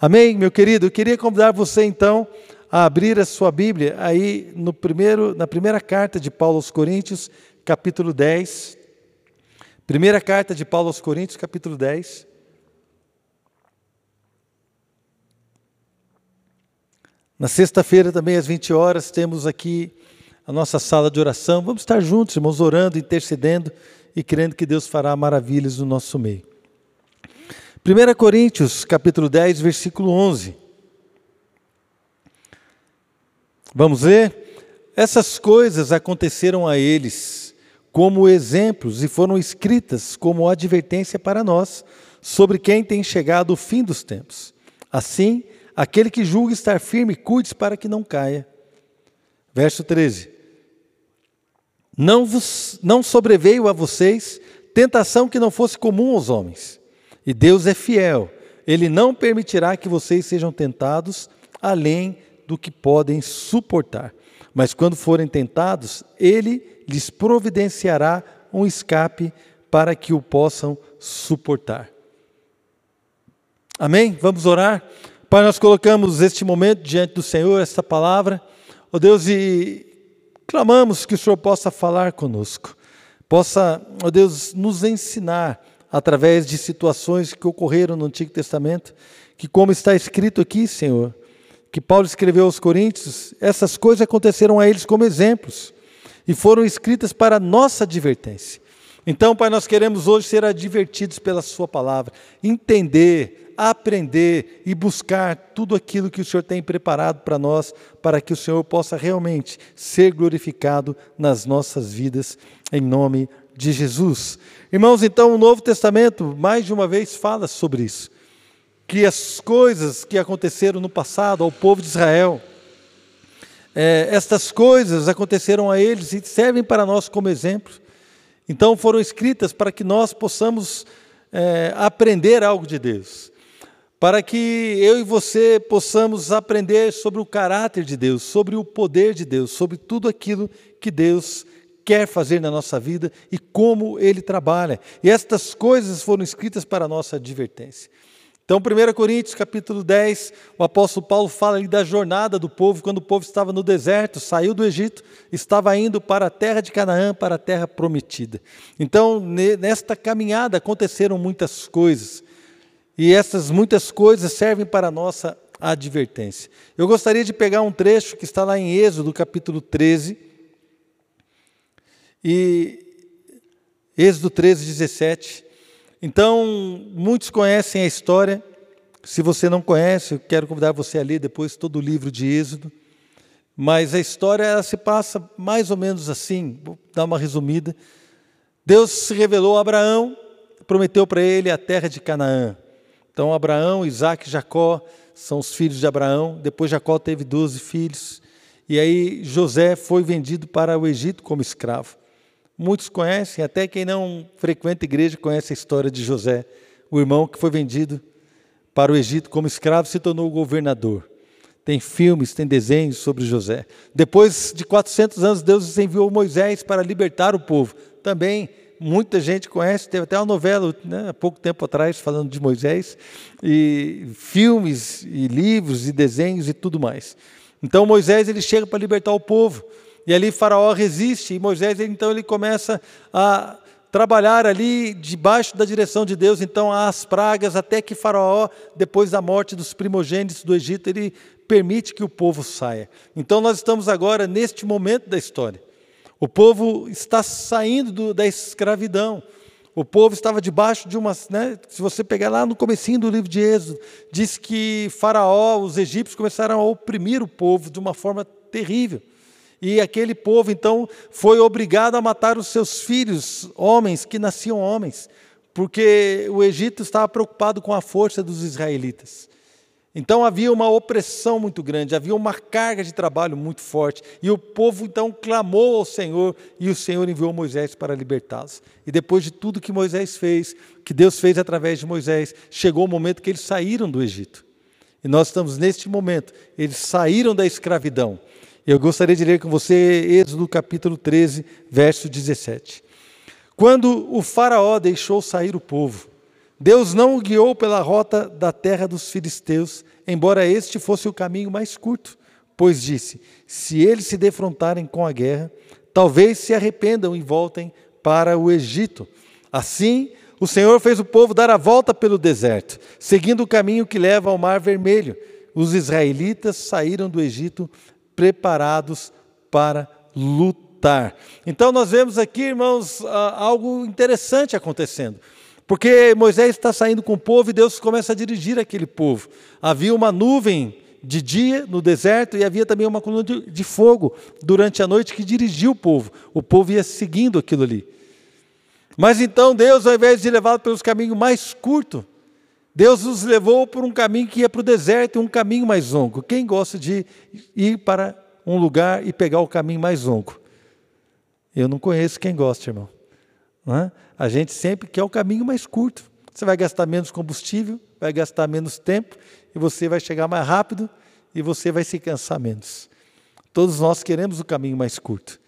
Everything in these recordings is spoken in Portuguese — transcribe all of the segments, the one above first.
Amém, meu querido? Eu queria convidar você então a abrir a sua Bíblia aí no primeiro, na primeira carta de Paulo aos Coríntios, capítulo 10. Primeira carta de Paulo aos Coríntios, capítulo 10. Na sexta-feira também às 20 horas temos aqui a nossa sala de oração. Vamos estar juntos, irmãos, orando, intercedendo e crendo que Deus fará maravilhas no nosso meio. 1 Coríntios, capítulo 10, versículo 11. Vamos ver? Essas coisas aconteceram a eles como exemplos e foram escritas como advertência para nós sobre quem tem chegado o fim dos tempos. Assim, aquele que julga estar firme, cuide-se para que não caia. Verso 13. Não, vos, não sobreveio a vocês tentação que não fosse comum aos homens e Deus é fiel. Ele não permitirá que vocês sejam tentados além do que podem suportar. Mas quando forem tentados, ele lhes providenciará um escape para que o possam suportar. Amém? Vamos orar? Pai, nós colocamos este momento diante do Senhor, esta palavra, ó oh Deus, e clamamos que o Senhor possa falar conosco, possa, ó oh Deus, nos ensinar através de situações que ocorreram no Antigo Testamento, que, como está escrito aqui, Senhor, que Paulo escreveu aos Coríntios, essas coisas aconteceram a eles como exemplos e foram escritas para nossa advertência. Então, Pai, nós queremos hoje ser advertidos pela Sua palavra, entender, aprender e buscar tudo aquilo que o Senhor tem preparado para nós, para que o Senhor possa realmente ser glorificado nas nossas vidas, em nome de Jesus. Irmãos, então o Novo Testamento, mais de uma vez, fala sobre isso. Que as coisas que aconteceram no passado ao povo de Israel, é, estas coisas aconteceram a eles e servem para nós como exemplo. Então foram escritas para que nós possamos é, aprender algo de Deus. Para que eu e você possamos aprender sobre o caráter de Deus, sobre o poder de Deus, sobre tudo aquilo que Deus quer fazer na nossa vida e como ele trabalha. E estas coisas foram escritas para a nossa advertência. Então, 1 Coríntios capítulo 10, o apóstolo Paulo fala ali da jornada do povo, quando o povo estava no deserto, saiu do Egito, estava indo para a terra de Canaã, para a terra prometida. Então, nesta caminhada aconteceram muitas coisas, e essas muitas coisas servem para a nossa advertência. Eu gostaria de pegar um trecho que está lá em Êxodo, capítulo 13, e Êxodo 13, 17. Então, muitos conhecem a história. Se você não conhece, eu quero convidar você a ler depois todo o livro de Êxodo. Mas a história se passa mais ou menos assim, vou dar uma resumida. Deus se revelou a Abraão, prometeu para ele a terra de Canaã. Então, Abraão, Isaac e Jacó são os filhos de Abraão. Depois, Jacó teve doze filhos. E aí, José foi vendido para o Egito como escravo. Muitos conhecem, até quem não frequenta a igreja conhece a história de José, o irmão que foi vendido para o Egito como escravo se tornou governador. Tem filmes, tem desenhos sobre José. Depois de 400 anos, Deus enviou Moisés para libertar o povo. Também muita gente conhece, teve até uma novela né, há pouco tempo atrás falando de Moisés, e filmes, e livros, e desenhos e tudo mais. Então Moisés ele chega para libertar o povo. E ali Faraó resiste, e Moisés então ele começa a trabalhar ali debaixo da direção de Deus, então há as pragas, até que Faraó, depois da morte dos primogênitos do Egito, ele permite que o povo saia. Então nós estamos agora neste momento da história. O povo está saindo do, da escravidão. O povo estava debaixo de uma, né, se você pegar lá no comecinho do livro de Êxodo, diz que Faraó, os egípcios começaram a oprimir o povo de uma forma terrível. E aquele povo então foi obrigado a matar os seus filhos, homens que nasciam homens, porque o Egito estava preocupado com a força dos israelitas. Então havia uma opressão muito grande, havia uma carga de trabalho muito forte, e o povo então clamou ao Senhor, e o Senhor enviou Moisés para libertá-los. E depois de tudo que Moisés fez, que Deus fez através de Moisés, chegou o momento que eles saíram do Egito. E nós estamos neste momento, eles saíram da escravidão. Eu gostaria de ler com você Êxodo capítulo 13, verso 17. Quando o Faraó deixou sair o povo, Deus não o guiou pela rota da terra dos filisteus, embora este fosse o caminho mais curto, pois disse: se eles se defrontarem com a guerra, talvez se arrependam e voltem para o Egito. Assim, o Senhor fez o povo dar a volta pelo deserto, seguindo o caminho que leva ao Mar Vermelho. Os israelitas saíram do Egito preparados para lutar. Então, nós vemos aqui, irmãos, algo interessante acontecendo. Porque Moisés está saindo com o povo e Deus começa a dirigir aquele povo. Havia uma nuvem de dia no deserto e havia também uma coluna de, de fogo durante a noite que dirigia o povo. O povo ia seguindo aquilo ali. Mas então Deus, ao invés de levá-lo pelos caminhos mais curtos, Deus os levou por um caminho que ia para o deserto, um caminho mais longo. Quem gosta de ir para um lugar e pegar o caminho mais longo? Eu não conheço quem gosta, irmão. É? A gente sempre quer o caminho mais curto. Você vai gastar menos combustível, vai gastar menos tempo, e você vai chegar mais rápido e você vai se cansar menos. Todos nós queremos o caminho mais curto.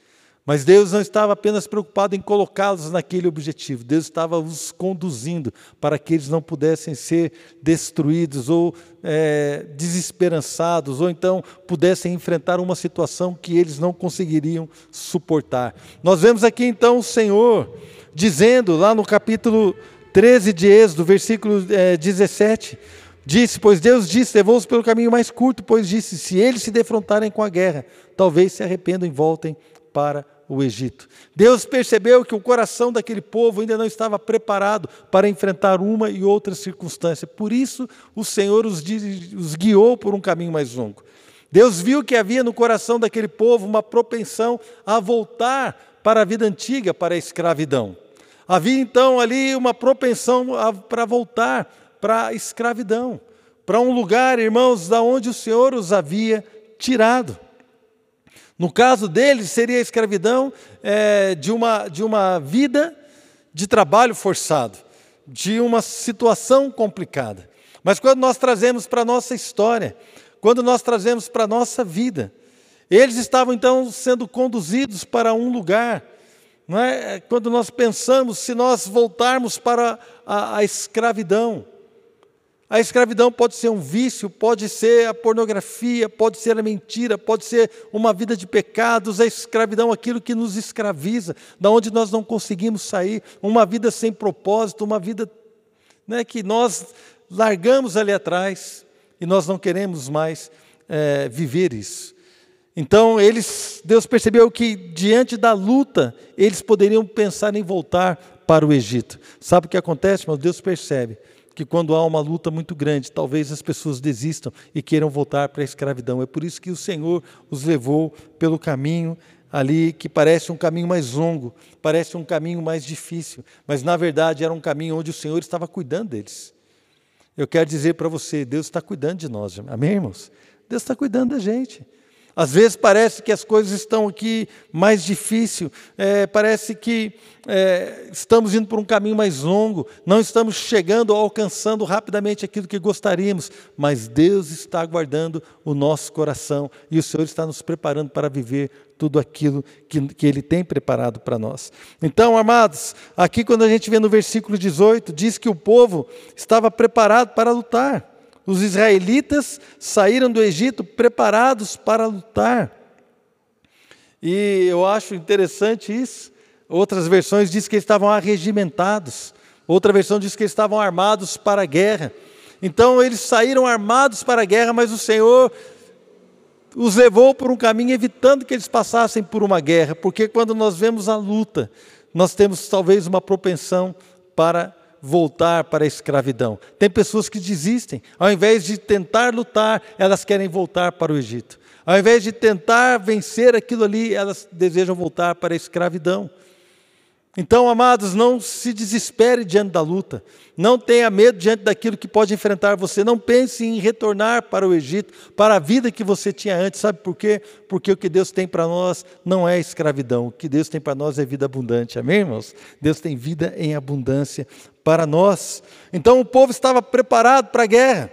Mas Deus não estava apenas preocupado em colocá-los naquele objetivo, Deus estava os conduzindo para que eles não pudessem ser destruídos ou é, desesperançados, ou então pudessem enfrentar uma situação que eles não conseguiriam suportar. Nós vemos aqui então o Senhor dizendo, lá no capítulo 13 de Êxodo, versículo é, 17, Disse, pois Deus disse: levou-os pelo caminho mais curto, pois disse: se eles se defrontarem com a guerra, talvez se arrependam e voltem para o Egito. Deus percebeu que o coração daquele povo ainda não estava preparado para enfrentar uma e outra circunstância. Por isso, o Senhor os, os guiou por um caminho mais longo. Deus viu que havia no coração daquele povo uma propensão a voltar para a vida antiga, para a escravidão. Havia então ali uma propensão para voltar para a escravidão, para um lugar, irmãos, da onde o Senhor os havia tirado. No caso deles, seria a escravidão é, de, uma, de uma vida de trabalho forçado, de uma situação complicada. Mas quando nós trazemos para a nossa história, quando nós trazemos para a nossa vida, eles estavam então sendo conduzidos para um lugar. É? Quando nós pensamos, se nós voltarmos para a, a escravidão, a escravidão pode ser um vício, pode ser a pornografia, pode ser a mentira, pode ser uma vida de pecados. A escravidão, aquilo que nos escraviza, da onde nós não conseguimos sair, uma vida sem propósito, uma vida né, que nós largamos ali atrás e nós não queremos mais é, viver isso. Então eles, Deus percebeu que diante da luta eles poderiam pensar em voltar para o Egito. Sabe o que acontece, irmão? Deus percebe que quando há uma luta muito grande, talvez as pessoas desistam e queiram voltar para a escravidão. É por isso que o Senhor os levou pelo caminho ali que parece um caminho mais longo, parece um caminho mais difícil, mas na verdade era um caminho onde o Senhor estava cuidando deles. Eu quero dizer para você, Deus está cuidando de nós, amém, irmãos? Deus está cuidando da gente. Às vezes parece que as coisas estão aqui mais difícil, é, parece que é, estamos indo por um caminho mais longo, não estamos chegando ou alcançando rapidamente aquilo que gostaríamos, mas Deus está guardando o nosso coração e o Senhor está nos preparando para viver tudo aquilo que, que Ele tem preparado para nós. Então, amados, aqui quando a gente vê no versículo 18, diz que o povo estava preparado para lutar. Os israelitas saíram do Egito preparados para lutar. E eu acho interessante isso. Outras versões dizem que eles estavam arregimentados. Outra versão diz que eles estavam armados para a guerra. Então eles saíram armados para a guerra, mas o Senhor os levou por um caminho evitando que eles passassem por uma guerra, porque quando nós vemos a luta, nós temos talvez uma propensão para voltar para a escravidão. Tem pessoas que desistem, ao invés de tentar lutar, elas querem voltar para o Egito. Ao invés de tentar vencer aquilo ali, elas desejam voltar para a escravidão. Então, amados, não se desespere diante da luta, não tenha medo diante daquilo que pode enfrentar você, não pense em retornar para o Egito, para a vida que você tinha antes, sabe por quê? Porque o que Deus tem para nós não é escravidão, o que Deus tem para nós é vida abundante, amém, irmãos? Deus tem vida em abundância para nós. Então, o povo estava preparado para a guerra,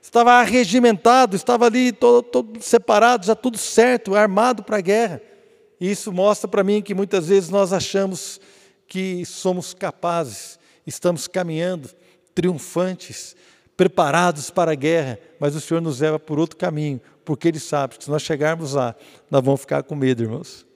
estava arregimentado, estava ali todo, todo separado, já tudo certo, armado para a guerra. E isso mostra para mim que muitas vezes nós achamos que somos capazes, estamos caminhando triunfantes, preparados para a guerra, mas o Senhor nos leva por outro caminho, porque Ele sabe que se nós chegarmos lá, nós vamos ficar com medo, irmãos.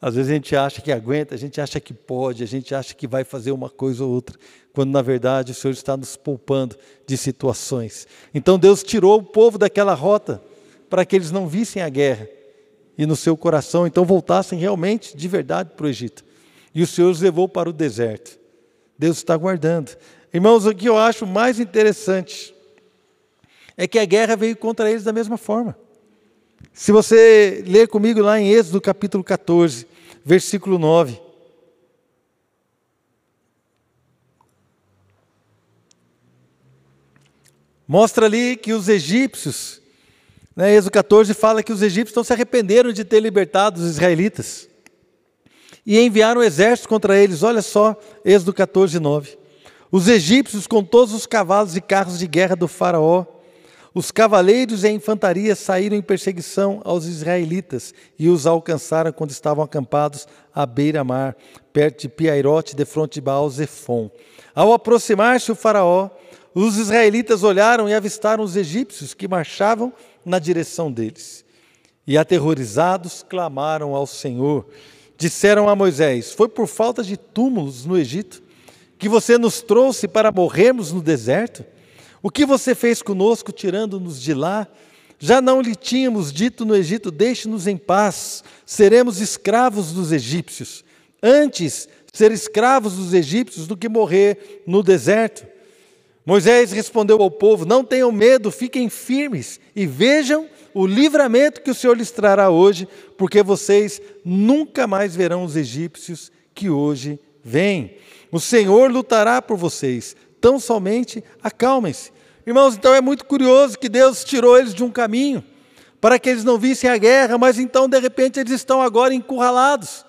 Às vezes a gente acha que aguenta, a gente acha que pode, a gente acha que vai fazer uma coisa ou outra, quando na verdade o Senhor está nos poupando de situações. Então Deus tirou o povo daquela rota para que eles não vissem a guerra e no seu coração então voltassem realmente de verdade para o Egito. E o Senhor os levou para o deserto. Deus está guardando. Irmãos, o que eu acho mais interessante é que a guerra veio contra eles da mesma forma. Se você ler comigo lá em Êxodo capítulo 14, versículo 9. Mostra ali que os egípcios, né, Êxodo 14 fala que os egípcios não se arrependeram de ter libertado os israelitas e enviaram um exército contra eles. Olha só, Êxodo 14, 9. Os egípcios, com todos os cavalos e carros de guerra do Faraó, os cavaleiros e a infantaria saíram em perseguição aos israelitas e os alcançaram quando estavam acampados à beira-mar, perto de Piairote, de fronte de Baal-Zephon. Ao aproximar-se o faraó, os israelitas olharam e avistaram os egípcios que marchavam na direção deles. E aterrorizados clamaram ao Senhor. Disseram a Moisés: Foi por falta de túmulos no Egito que você nos trouxe para morrermos no deserto? O que você fez conosco, tirando-nos de lá? Já não lhe tínhamos dito no Egito: Deixe-nos em paz, seremos escravos dos egípcios. Antes ser escravos dos egípcios do que morrer no deserto. Moisés respondeu ao povo: Não tenham medo, fiquem firmes e vejam o livramento que o Senhor lhes trará hoje, porque vocês nunca mais verão os egípcios que hoje vêm. O Senhor lutará por vocês, tão somente acalmem-se. Irmãos, então é muito curioso que Deus tirou eles de um caminho para que eles não vissem a guerra, mas então de repente eles estão agora encurralados.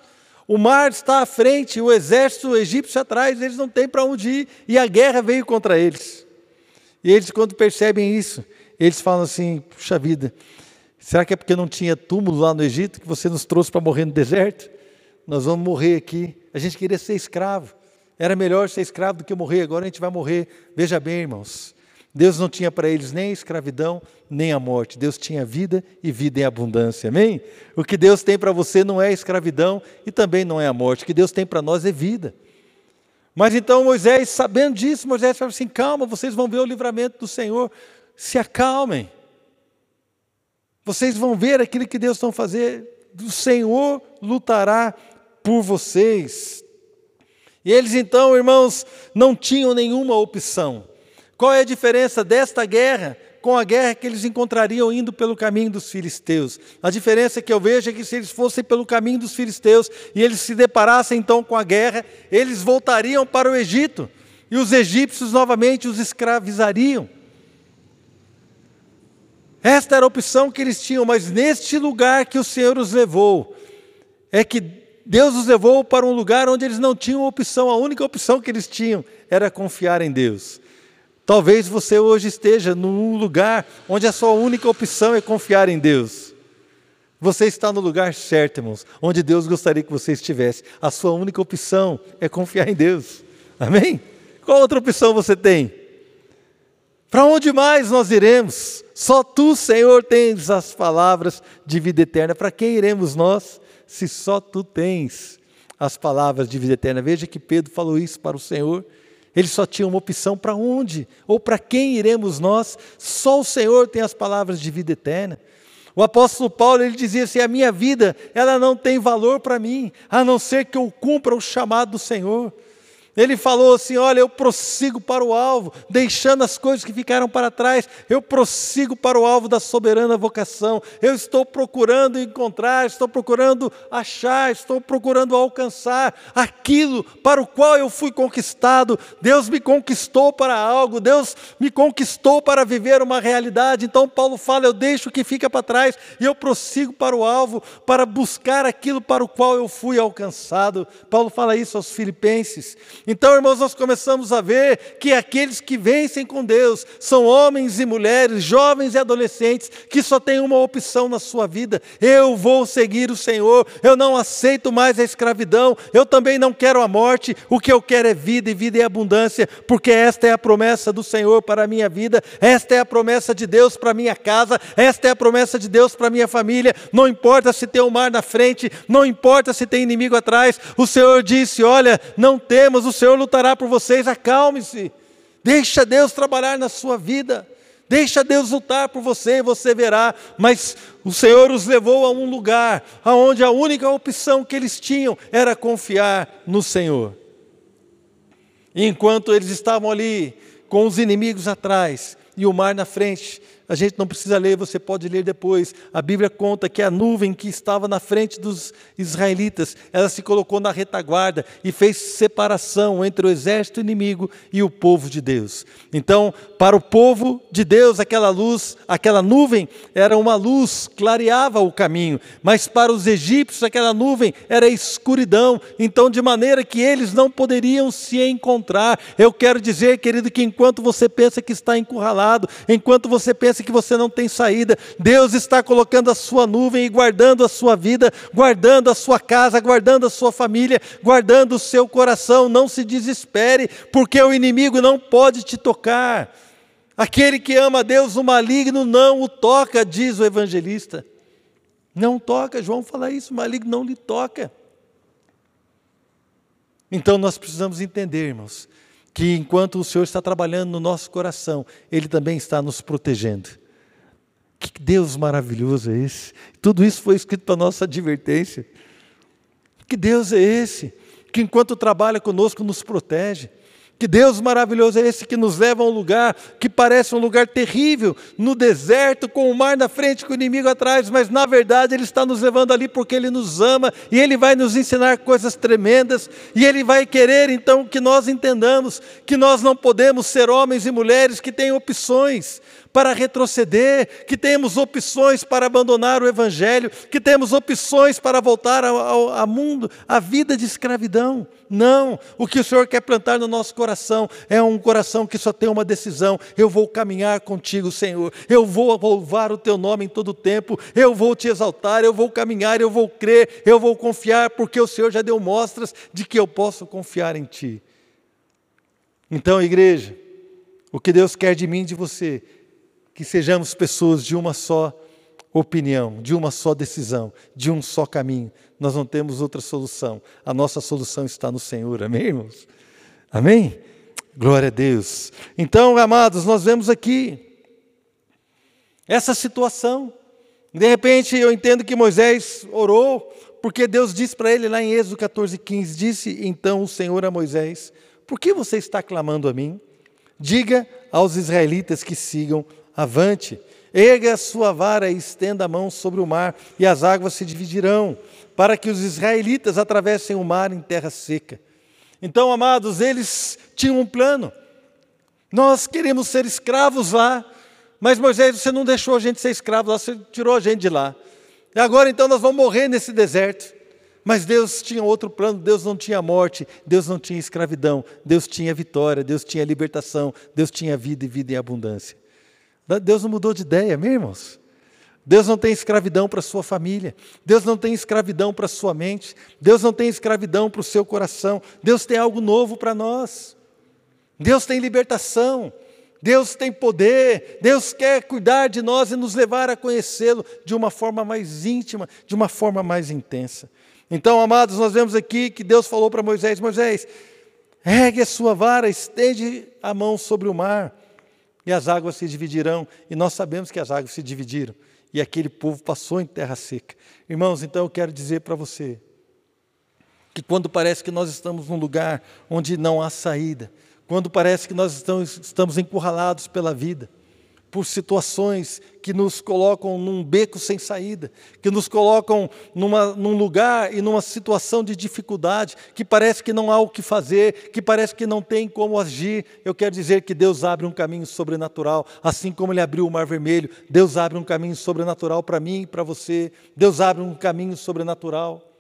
O mar está à frente, o exército egípcio atrás, eles não têm para onde ir e a guerra veio contra eles. E eles, quando percebem isso, eles falam assim: puxa vida, será que é porque não tinha túmulo lá no Egito que você nos trouxe para morrer no deserto? Nós vamos morrer aqui. A gente queria ser escravo. Era melhor ser escravo do que morrer, agora a gente vai morrer. Veja bem, irmãos, Deus não tinha para eles nem a escravidão, nem a morte. Deus tinha vida e vida em abundância. Amém? O que Deus tem para você não é escravidão e também não é a morte. O que Deus tem para nós é vida. Mas então Moisés, sabendo disso, Moisés falou assim: calma, vocês vão ver o livramento do Senhor. Se acalmem. Vocês vão ver aquilo que Deus está fazer. O Senhor lutará por vocês. E eles então, irmãos, não tinham nenhuma opção. Qual é a diferença desta guerra com a guerra que eles encontrariam indo pelo caminho dos filisteus? A diferença que eu vejo é que se eles fossem pelo caminho dos filisteus e eles se deparassem então com a guerra, eles voltariam para o Egito e os egípcios novamente os escravizariam. Esta era a opção que eles tinham, mas neste lugar que o Senhor os levou, é que Deus os levou para um lugar onde eles não tinham opção, a única opção que eles tinham era confiar em Deus. Talvez você hoje esteja num lugar onde a sua única opção é confiar em Deus. Você está no lugar certo, irmãos, onde Deus gostaria que você estivesse. A sua única opção é confiar em Deus. Amém? Qual outra opção você tem? Para onde mais nós iremos? Só tu, Senhor, tens as palavras de vida eterna. Para quem iremos nós? se só tu tens as palavras de vida eterna. Veja que Pedro falou isso para o Senhor. Ele só tinha uma opção para onde ou para quem iremos nós? Só o Senhor tem as palavras de vida eterna. O apóstolo Paulo ele dizia assim: a minha vida ela não tem valor para mim, a não ser que eu cumpra o chamado do Senhor. Ele falou assim: Olha, eu prossigo para o alvo, deixando as coisas que ficaram para trás, eu prossigo para o alvo da soberana vocação. Eu estou procurando encontrar, estou procurando achar, estou procurando alcançar aquilo para o qual eu fui conquistado. Deus me conquistou para algo, Deus me conquistou para viver uma realidade. Então, Paulo fala: Eu deixo o que fica para trás e eu prossigo para o alvo, para buscar aquilo para o qual eu fui alcançado. Paulo fala isso aos Filipenses. Então, irmãos, nós começamos a ver que aqueles que vencem com Deus são homens e mulheres, jovens e adolescentes, que só têm uma opção na sua vida: eu vou seguir o Senhor, eu não aceito mais a escravidão, eu também não quero a morte, o que eu quero é vida e vida em abundância, porque esta é a promessa do Senhor para a minha vida, esta é a promessa de Deus para a minha casa, esta é a promessa de Deus para a minha família. Não importa se tem o um mar na frente, não importa se tem inimigo atrás, o Senhor disse: Olha, não temos, o Senhor lutará por vocês, acalme-se. Deixa Deus trabalhar na sua vida. Deixa Deus lutar por você e você verá. Mas o Senhor os levou a um lugar onde a única opção que eles tinham era confiar no Senhor. E enquanto eles estavam ali com os inimigos atrás e o mar na frente, a gente não precisa ler, você pode ler depois. A Bíblia conta que a nuvem que estava na frente dos israelitas, ela se colocou na retaguarda e fez separação entre o exército inimigo e o povo de Deus. Então, para o povo de Deus, aquela luz, aquela nuvem era uma luz, clareava o caminho, mas para os egípcios aquela nuvem era escuridão, então de maneira que eles não poderiam se encontrar. Eu quero dizer, querido, que enquanto você pensa que está encurralado, enquanto você pensa que você não tem saída. Deus está colocando a sua nuvem e guardando a sua vida, guardando a sua casa, guardando a sua família, guardando o seu coração. Não se desespere, porque o inimigo não pode te tocar. Aquele que ama a Deus, o maligno não o toca, diz o evangelista. Não toca, João fala isso, o maligno não lhe toca. Então nós precisamos entender, irmãos, que enquanto o Senhor está trabalhando no nosso coração, Ele também está nos protegendo. Que Deus maravilhoso é esse? Tudo isso foi escrito para nossa advertência. Que Deus é esse? Que enquanto trabalha conosco nos protege. Que Deus maravilhoso é esse que nos leva a um lugar que parece um lugar terrível, no deserto, com o mar na frente, com o inimigo atrás, mas na verdade Ele está nos levando ali porque Ele nos ama e Ele vai nos ensinar coisas tremendas e Ele vai querer então que nós entendamos que nós não podemos ser homens e mulheres que têm opções, para retroceder, que temos opções para abandonar o Evangelho, que temos opções para voltar ao, ao, ao mundo, à vida de escravidão. Não, o que o Senhor quer plantar no nosso coração é um coração que só tem uma decisão: eu vou caminhar contigo, Senhor, eu vou louvar o teu nome em todo o tempo, eu vou te exaltar, eu vou caminhar, eu vou crer, eu vou confiar, porque o Senhor já deu mostras de que eu posso confiar em Ti. Então, igreja, o que Deus quer de mim e de você que sejamos pessoas de uma só opinião, de uma só decisão, de um só caminho. Nós não temos outra solução. A nossa solução está no Senhor. Amém, irmãos? Amém? Glória a Deus. Então, amados, nós vemos aqui essa situação. De repente, eu entendo que Moisés orou, porque Deus disse para ele lá em Êxodo 14, 15: Disse então o Senhor a Moisés: Por que você está clamando a mim? Diga aos israelitas que sigam Avante, erga a sua vara e estenda a mão sobre o mar, e as águas se dividirão, para que os israelitas atravessem o mar em terra seca. Então, amados, eles tinham um plano. Nós queremos ser escravos lá, mas Moisés, você não deixou a gente ser escravo lá, você tirou a gente de lá. E agora então nós vamos morrer nesse deserto. Mas Deus tinha outro plano, Deus não tinha morte, Deus não tinha escravidão, Deus tinha vitória, Deus tinha libertação, Deus tinha vida e vida em abundância. Deus não mudou de ideia, meus irmãos. Deus não tem escravidão para sua família, Deus não tem escravidão para sua mente, Deus não tem escravidão para o seu coração, Deus tem algo novo para nós. Deus tem libertação, Deus tem poder, Deus quer cuidar de nós e nos levar a conhecê-lo de uma forma mais íntima, de uma forma mais intensa. Então, amados, nós vemos aqui que Deus falou para Moisés: Moisés, ergue a sua vara, estende a mão sobre o mar e as águas se dividirão, e nós sabemos que as águas se dividiram, e aquele povo passou em terra seca. Irmãos, então eu quero dizer para você que quando parece que nós estamos num lugar onde não há saída, quando parece que nós estamos, estamos encurralados pela vida, por situações que nos colocam num beco sem saída, que nos colocam numa, num lugar e numa situação de dificuldade, que parece que não há o que fazer, que parece que não tem como agir. Eu quero dizer que Deus abre um caminho sobrenatural, assim como Ele abriu o Mar Vermelho. Deus abre um caminho sobrenatural para mim e para você. Deus abre um caminho sobrenatural.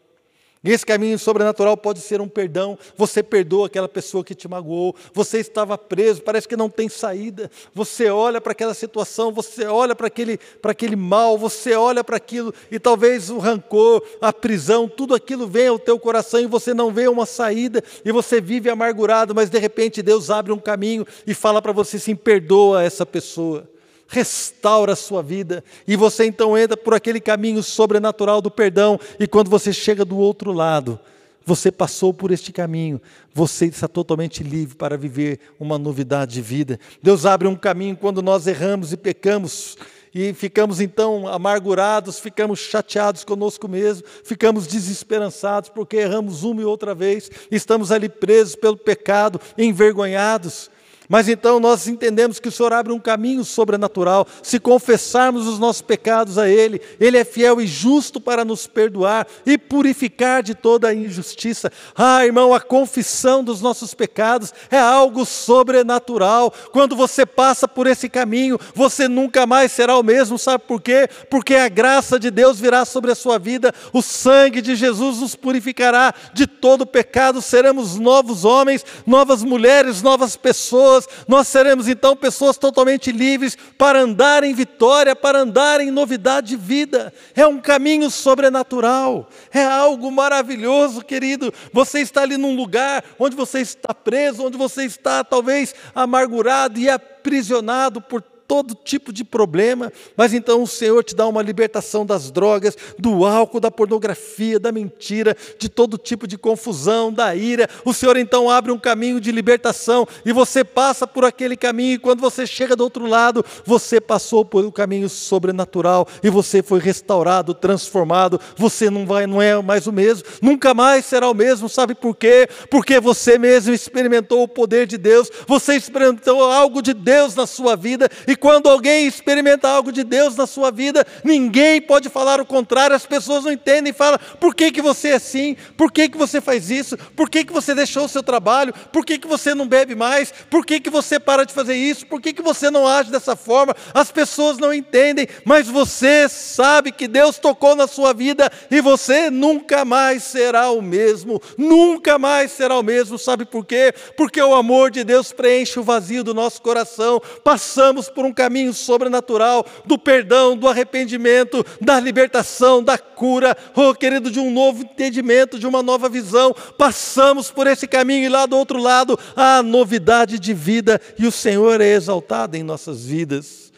Esse caminho sobrenatural pode ser um perdão. Você perdoa aquela pessoa que te magoou. Você estava preso, parece que não tem saída. Você olha para aquela situação, você olha para aquele, para aquele mal, você olha para aquilo e talvez o rancor, a prisão, tudo aquilo vem ao teu coração e você não vê uma saída e você vive amargurado, mas de repente Deus abre um caminho e fala para você assim: perdoa essa pessoa restaura a sua vida, e você então entra por aquele caminho sobrenatural do perdão, e quando você chega do outro lado, você passou por este caminho, você está totalmente livre para viver uma novidade de vida. Deus abre um caminho quando nós erramos e pecamos, e ficamos então amargurados, ficamos chateados conosco mesmo, ficamos desesperançados porque erramos uma e outra vez, estamos ali presos pelo pecado, envergonhados. Mas então nós entendemos que o Senhor abre um caminho sobrenatural. Se confessarmos os nossos pecados a Ele, Ele é fiel e justo para nos perdoar e purificar de toda a injustiça. Ah, irmão, a confissão dos nossos pecados é algo sobrenatural. Quando você passa por esse caminho, você nunca mais será o mesmo. Sabe por quê? Porque a graça de Deus virá sobre a sua vida, o sangue de Jesus nos purificará de todo pecado, seremos novos homens, novas mulheres, novas pessoas pessoas, nós seremos então pessoas totalmente livres para andar em vitória, para andar em novidade de vida. É um caminho sobrenatural, é algo maravilhoso, querido. Você está ali num lugar onde você está preso, onde você está talvez amargurado e aprisionado por todo tipo de problema, mas então o Senhor te dá uma libertação das drogas, do álcool, da pornografia, da mentira, de todo tipo de confusão, da ira. O Senhor então abre um caminho de libertação e você passa por aquele caminho, e quando você chega do outro lado, você passou por um caminho sobrenatural e você foi restaurado, transformado. Você não vai, não é mais o mesmo, nunca mais será o mesmo. Sabe por quê? Porque você mesmo experimentou o poder de Deus, você experimentou algo de Deus na sua vida e quando alguém experimenta algo de Deus na sua vida, ninguém pode falar o contrário, as pessoas não entendem e falam: por que, que você é assim? Por que, que você faz isso? Por que, que você deixou o seu trabalho? Por que, que você não bebe mais? Por que, que você para de fazer isso? Por que, que você não age dessa forma? As pessoas não entendem, mas você sabe que Deus tocou na sua vida e você nunca mais será o mesmo, nunca mais será o mesmo. Sabe por quê? Porque o amor de Deus preenche o vazio do nosso coração, passamos por um um caminho sobrenatural do perdão, do arrependimento, da libertação, da cura, oh querido, de um novo entendimento, de uma nova visão. Passamos por esse caminho e lá do outro lado há novidade de vida e o Senhor é exaltado em nossas vidas.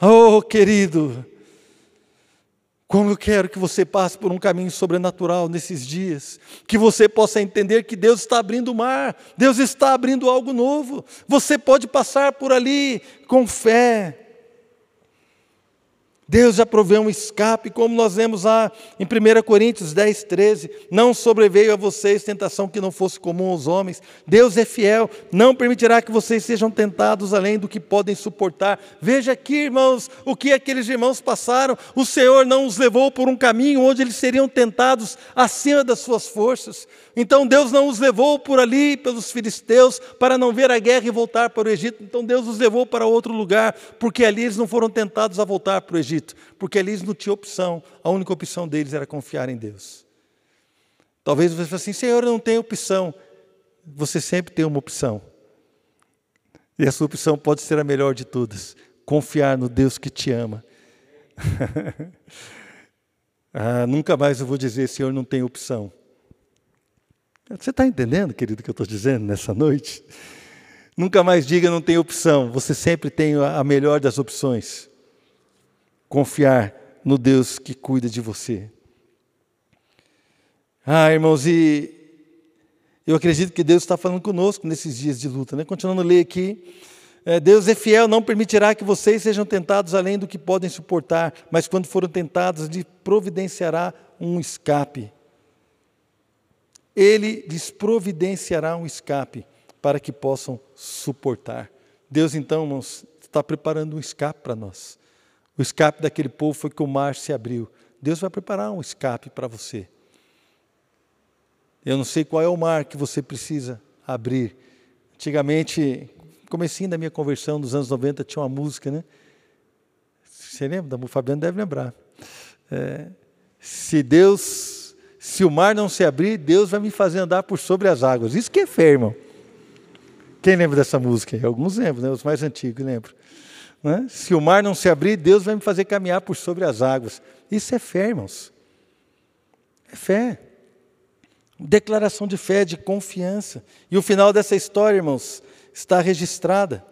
Oh, querido, como eu quero que você passe por um caminho sobrenatural nesses dias, que você possa entender que Deus está abrindo o mar, Deus está abrindo algo novo. Você pode passar por ali com fé, Deus já proveu um escape, como nós vemos lá em 1 Coríntios 10, 13. Não sobreveio a vocês tentação que não fosse comum aos homens. Deus é fiel, não permitirá que vocês sejam tentados além do que podem suportar. Veja aqui, irmãos, o que aqueles irmãos passaram. O Senhor não os levou por um caminho onde eles seriam tentados acima das suas forças. Então Deus não os levou por ali, pelos filisteus, para não ver a guerra e voltar para o Egito. Então Deus os levou para outro lugar, porque ali eles não foram tentados a voltar para o Egito, porque ali eles não tinham opção, a única opção deles era confiar em Deus. Talvez você fale assim, Senhor, eu não tenho opção. Você sempre tem uma opção. E a sua opção pode ser a melhor de todas: confiar no Deus que te ama. ah, nunca mais eu vou dizer, Senhor, não tem opção. Você está entendendo, querido, o que eu estou dizendo nessa noite? Nunca mais diga não tem opção, você sempre tem a melhor das opções. Confiar no Deus que cuida de você. Ah, irmãos, e eu acredito que Deus está falando conosco nesses dias de luta, né? Continuando a ler aqui. É, Deus é fiel, não permitirá que vocês sejam tentados além do que podem suportar, mas quando forem tentados, lhe providenciará um escape ele lhes providenciará um escape para que possam suportar. Deus, então, irmãos, está preparando um escape para nós. O escape daquele povo foi que o mar se abriu. Deus vai preparar um escape para você. Eu não sei qual é o mar que você precisa abrir. Antigamente, comecinho da minha conversão dos anos 90, tinha uma música, né? Você lembra? O Fabiano deve lembrar. É, se Deus Se o mar não se abrir, Deus vai me fazer andar por sobre as águas. Isso que é fé, irmão. Quem lembra dessa música? Alguns lembram, né? os mais antigos lembram. Né? Se o mar não se abrir, Deus vai me fazer caminhar por sobre as águas. Isso é fé, irmãos. É fé. Declaração de fé, de confiança. E o final dessa história, irmãos, está registrada.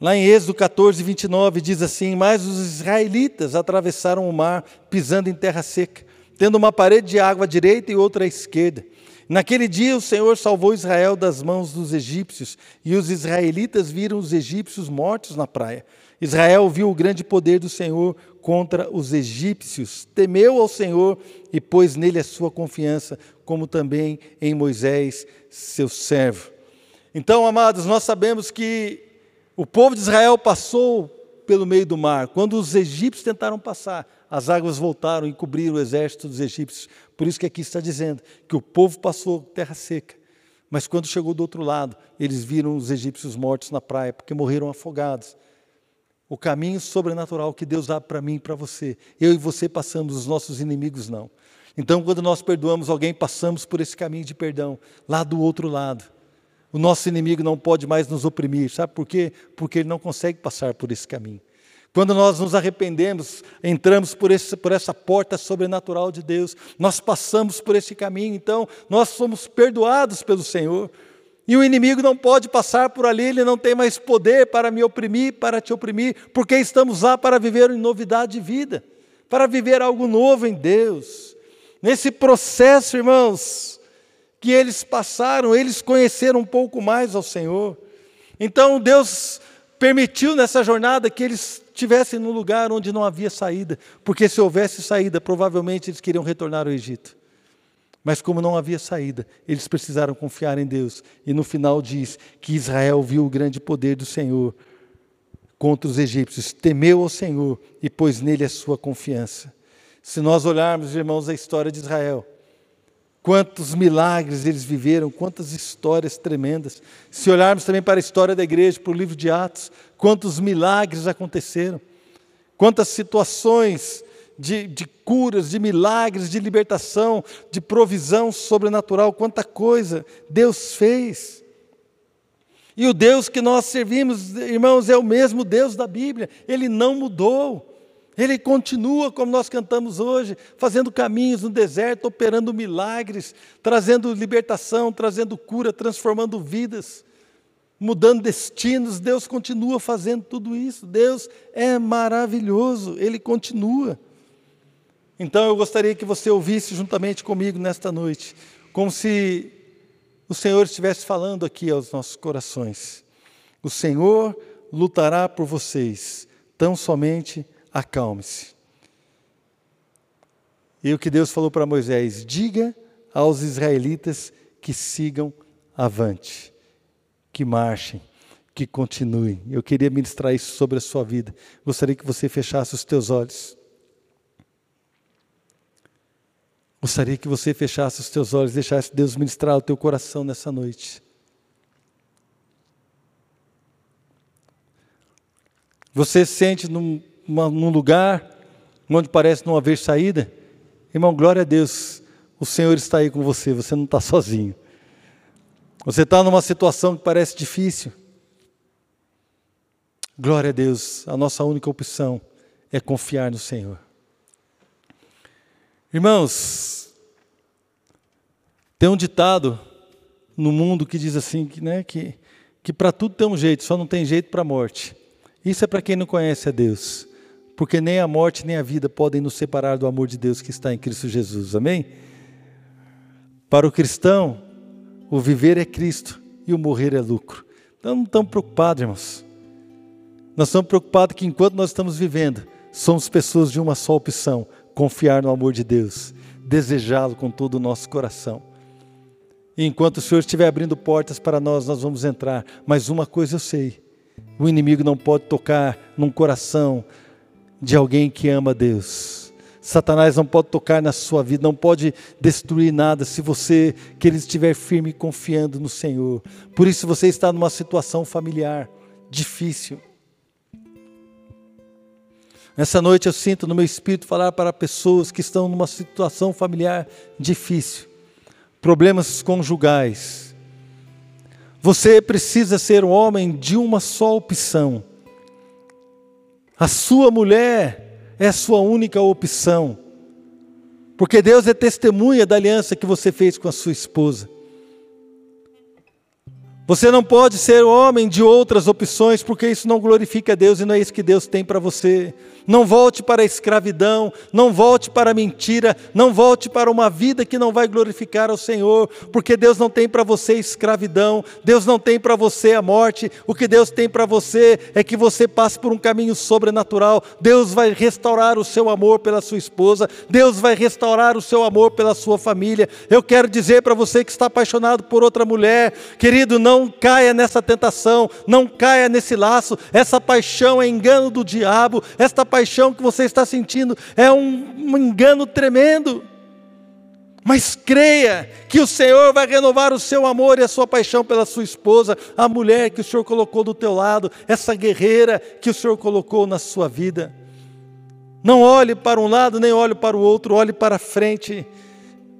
Lá em Êxodo 14, 29, diz assim: Mas os israelitas atravessaram o mar, pisando em terra seca, tendo uma parede de água à direita e outra à esquerda. Naquele dia o Senhor salvou Israel das mãos dos egípcios, e os israelitas viram os egípcios mortos na praia. Israel viu o grande poder do Senhor contra os egípcios, temeu ao Senhor e pôs nele a sua confiança, como também em Moisés, seu servo. Então, amados, nós sabemos que o povo de Israel passou pelo meio do mar. Quando os egípcios tentaram passar, as águas voltaram e cobriram o exército dos egípcios. Por isso que aqui está dizendo que o povo passou terra seca. Mas quando chegou do outro lado, eles viram os egípcios mortos na praia, porque morreram afogados. O caminho sobrenatural que Deus dá para mim e para você, eu e você passamos, os nossos inimigos não. Então, quando nós perdoamos alguém, passamos por esse caminho de perdão, lá do outro lado. O nosso inimigo não pode mais nos oprimir, sabe por quê? Porque ele não consegue passar por esse caminho. Quando nós nos arrependemos, entramos por, esse, por essa porta sobrenatural de Deus, nós passamos por esse caminho, então nós somos perdoados pelo Senhor. E o inimigo não pode passar por ali, ele não tem mais poder para me oprimir, para te oprimir, porque estamos lá para viver em novidade de vida, para viver algo novo em Deus. Nesse processo, irmãos, que eles passaram, eles conheceram um pouco mais ao Senhor. Então Deus permitiu nessa jornada que eles estivessem num lugar onde não havia saída, porque se houvesse saída, provavelmente eles queriam retornar ao Egito. Mas como não havia saída, eles precisaram confiar em Deus. E no final diz que Israel viu o grande poder do Senhor contra os egípcios, temeu ao Senhor e pôs nele a sua confiança. Se nós olharmos, irmãos, a história de Israel, Quantos milagres eles viveram, quantas histórias tremendas. Se olharmos também para a história da igreja, para o livro de Atos, quantos milagres aconteceram, quantas situações de, de curas, de milagres, de libertação, de provisão sobrenatural, quanta coisa Deus fez. E o Deus que nós servimos, irmãos, é o mesmo Deus da Bíblia, ele não mudou. Ele continua, como nós cantamos hoje, fazendo caminhos no deserto, operando milagres, trazendo libertação, trazendo cura, transformando vidas, mudando destinos. Deus continua fazendo tudo isso. Deus é maravilhoso, Ele continua. Então eu gostaria que você ouvisse juntamente comigo nesta noite, como se o Senhor estivesse falando aqui aos nossos corações. O Senhor lutará por vocês, tão somente acalme-se. E o que Deus falou para Moisés: diga aos israelitas que sigam avante, que marchem, que continuem. Eu queria ministrar isso sobre a sua vida. Gostaria que você fechasse os teus olhos. Gostaria que você fechasse os teus olhos, deixasse Deus ministrar o teu coração nessa noite. Você sente num, num lugar onde parece não haver saída, irmão, glória a Deus, o Senhor está aí com você, você não está sozinho. Você está numa situação que parece difícil. Glória a Deus, a nossa única opção é confiar no Senhor. Irmãos, tem um ditado no mundo que diz assim, que, né, que, que para tudo tem um jeito, só não tem jeito para a morte. Isso é para quem não conhece a Deus porque nem a morte nem a vida podem nos separar do amor de Deus que está em Cristo Jesus. Amém? Para o cristão, o viver é Cristo e o morrer é lucro. Então não estamos preocupados, irmãos. Nós estamos preocupados que enquanto nós estamos vivendo, somos pessoas de uma só opção: confiar no amor de Deus, desejá-lo com todo o nosso coração. E enquanto o Senhor estiver abrindo portas para nós, nós vamos entrar. Mas uma coisa eu sei: o inimigo não pode tocar num coração, de alguém que ama Deus. Satanás não pode tocar na sua vida, não pode destruir nada se você que ele estiver firme confiando no Senhor. Por isso você está numa situação familiar difícil. Nessa noite eu sinto no meu espírito falar para pessoas que estão numa situação familiar difícil, problemas conjugais. Você precisa ser um homem de uma só opção. A sua mulher é a sua única opção. Porque Deus é testemunha da aliança que você fez com a sua esposa. Você não pode ser homem de outras opções, porque isso não glorifica a Deus e não é isso que Deus tem para você. Não volte para a escravidão, não volte para a mentira, não volte para uma vida que não vai glorificar ao Senhor, porque Deus não tem para você escravidão, Deus não tem para você a morte, o que Deus tem para você é que você passe por um caminho sobrenatural. Deus vai restaurar o seu amor pela sua esposa, Deus vai restaurar o seu amor pela sua família. Eu quero dizer para você que está apaixonado por outra mulher, querido, não caia nessa tentação, não caia nesse laço, essa paixão é engano do diabo, esta paixão que você está sentindo é um, um engano tremendo. Mas creia que o Senhor vai renovar o seu amor e a sua paixão pela sua esposa, a mulher que o Senhor colocou do teu lado, essa guerreira que o Senhor colocou na sua vida. Não olhe para um lado, nem olhe para o outro, olhe para frente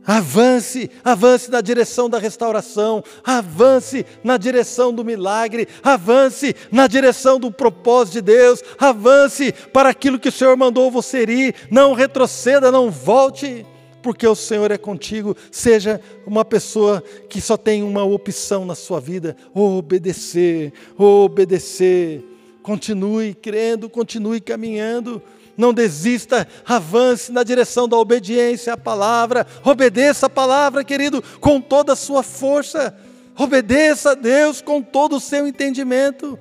Avance, avance na direção da restauração, avance na direção do milagre, avance na direção do propósito de Deus, avance para aquilo que o Senhor mandou você ir, não retroceda, não volte, porque o Senhor é contigo. Seja uma pessoa que só tem uma opção na sua vida: obedecer, obedecer. Continue crendo, continue caminhando não desista, avance na direção da obediência à palavra, obedeça a palavra, querido, com toda a sua força, obedeça a Deus com todo o seu entendimento.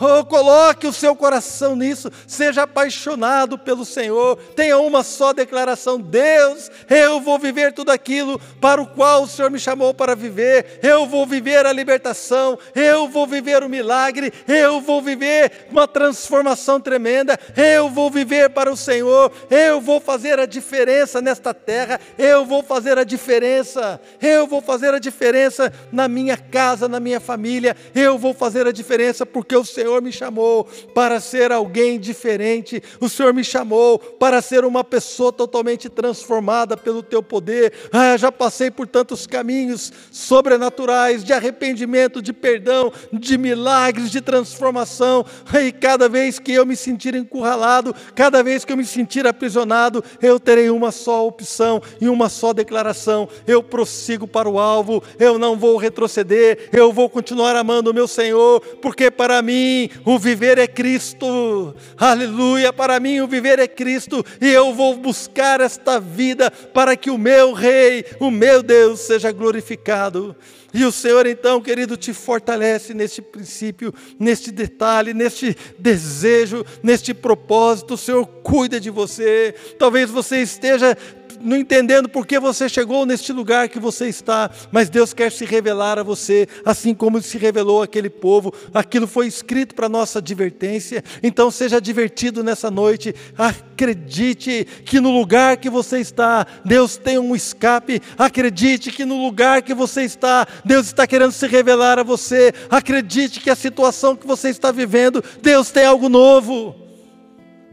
Oh, coloque o seu coração nisso, seja apaixonado pelo Senhor, tenha uma só declaração: Deus, eu vou viver tudo aquilo para o qual o Senhor me chamou para viver, eu vou viver a libertação, eu vou viver o milagre, eu vou viver uma transformação tremenda, eu vou viver para o Senhor, eu vou fazer a diferença nesta terra, eu vou fazer a diferença, eu vou fazer a diferença na minha casa, na minha família, eu vou fazer a diferença porque o Senhor Senhor me chamou para ser alguém diferente, o Senhor me chamou para ser uma pessoa totalmente transformada pelo teu poder. Ah, já passei por tantos caminhos sobrenaturais de arrependimento, de perdão, de milagres, de transformação. E cada vez que eu me sentir encurralado, cada vez que eu me sentir aprisionado, eu terei uma só opção e uma só declaração: eu prossigo para o alvo, eu não vou retroceder, eu vou continuar amando o meu Senhor, porque para mim mim o viver é Cristo. Aleluia, para mim o viver é Cristo e eu vou buscar esta vida para que o meu rei, o meu Deus seja glorificado. E o Senhor, então, querido, te fortalece neste princípio, neste detalhe, neste desejo, neste propósito. O Senhor cuida de você. Talvez você esteja não entendendo por que você chegou neste lugar que você está, mas Deus quer se revelar a você, assim como se revelou aquele povo. Aquilo foi escrito para nossa advertência. Então seja divertido nessa noite. Acredite que no lugar que você está, Deus tem um escape. Acredite que no lugar que você está, Deus está querendo se revelar a você. Acredite que a situação que você está vivendo, Deus tem algo novo.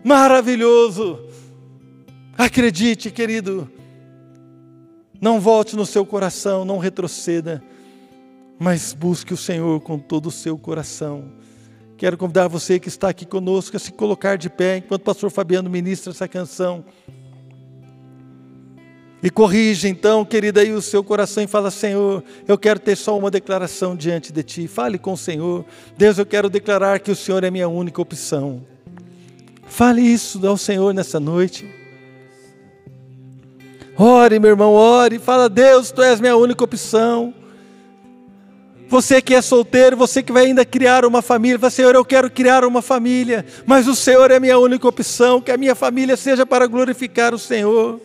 Maravilhoso. Acredite, querido. Não volte no seu coração, não retroceda, mas busque o Senhor com todo o seu coração. Quero convidar você que está aqui conosco a se colocar de pé enquanto o pastor Fabiano ministra essa canção. E corrija então, querida, aí o seu coração e fala: Senhor, eu quero ter só uma declaração diante de Ti. Fale com o Senhor. Deus, eu quero declarar que o Senhor é minha única opção. Fale isso ao Senhor nessa noite. Ore, meu irmão, ore. Fala, Deus, tu és minha única opção. Você que é solteiro, você que vai ainda criar uma família, fala, Senhor, eu quero criar uma família, mas o Senhor é minha única opção, que a minha família seja para glorificar o Senhor.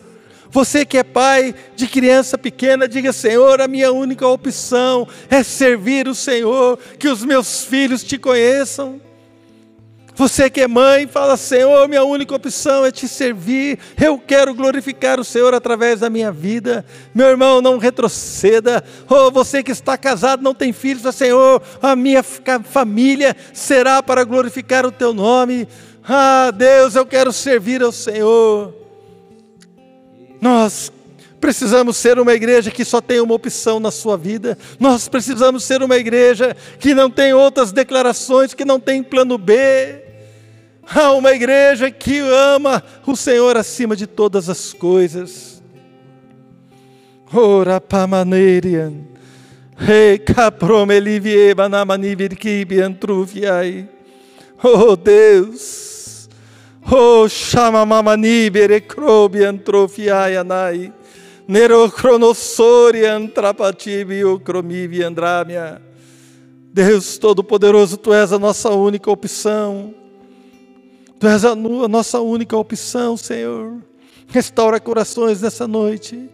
Você que é pai de criança pequena, diga: Senhor, a minha única opção é servir o Senhor, que os meus filhos te conheçam. Você que é mãe, fala: Senhor, minha única opção é te servir. Eu quero glorificar o Senhor através da minha vida. Meu irmão, não retroceda. Oh, você que está casado, não tem filhos, fala, Senhor, a minha família será para glorificar o teu nome. Ah, Deus, eu quero servir ao Senhor. Nós precisamos ser uma igreja que só tem uma opção na sua vida. Nós precisamos ser uma igreja que não tem outras declarações, que não tem plano B. Ah, uma igreja que ama o Senhor acima de todas as coisas. Ora pamanerian. Rei capromelivie banamanivirkibiantruviai. Oh Deus. Oh chamamamani berecrobiantrofiai anai. Nerocronossorian trapatibio cromivi andramia. Deus Todo-Poderoso, Tu és a nossa única opção. Tu és a, nossa única opção, Senhor. Restaura corações nessa noite.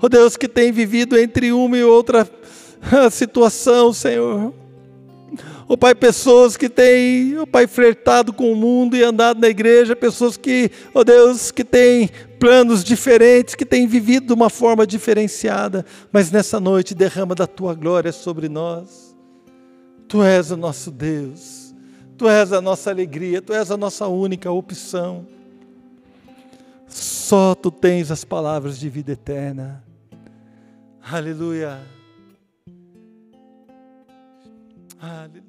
Oh Deus, que tem vivido entre uma e outra situação, Senhor. Oh Pai, pessoas que têm, oh Pai, flertado com o mundo e andado na igreja, pessoas que, oh Deus, que têm planos diferentes, que têm vivido de uma forma diferenciada, mas nessa noite derrama da tua glória sobre nós. Tu és o nosso Deus, tu és a nossa alegria, tu és a nossa única opção. Só tu tens as palavras de vida eterna. Aleluia. Aleluia.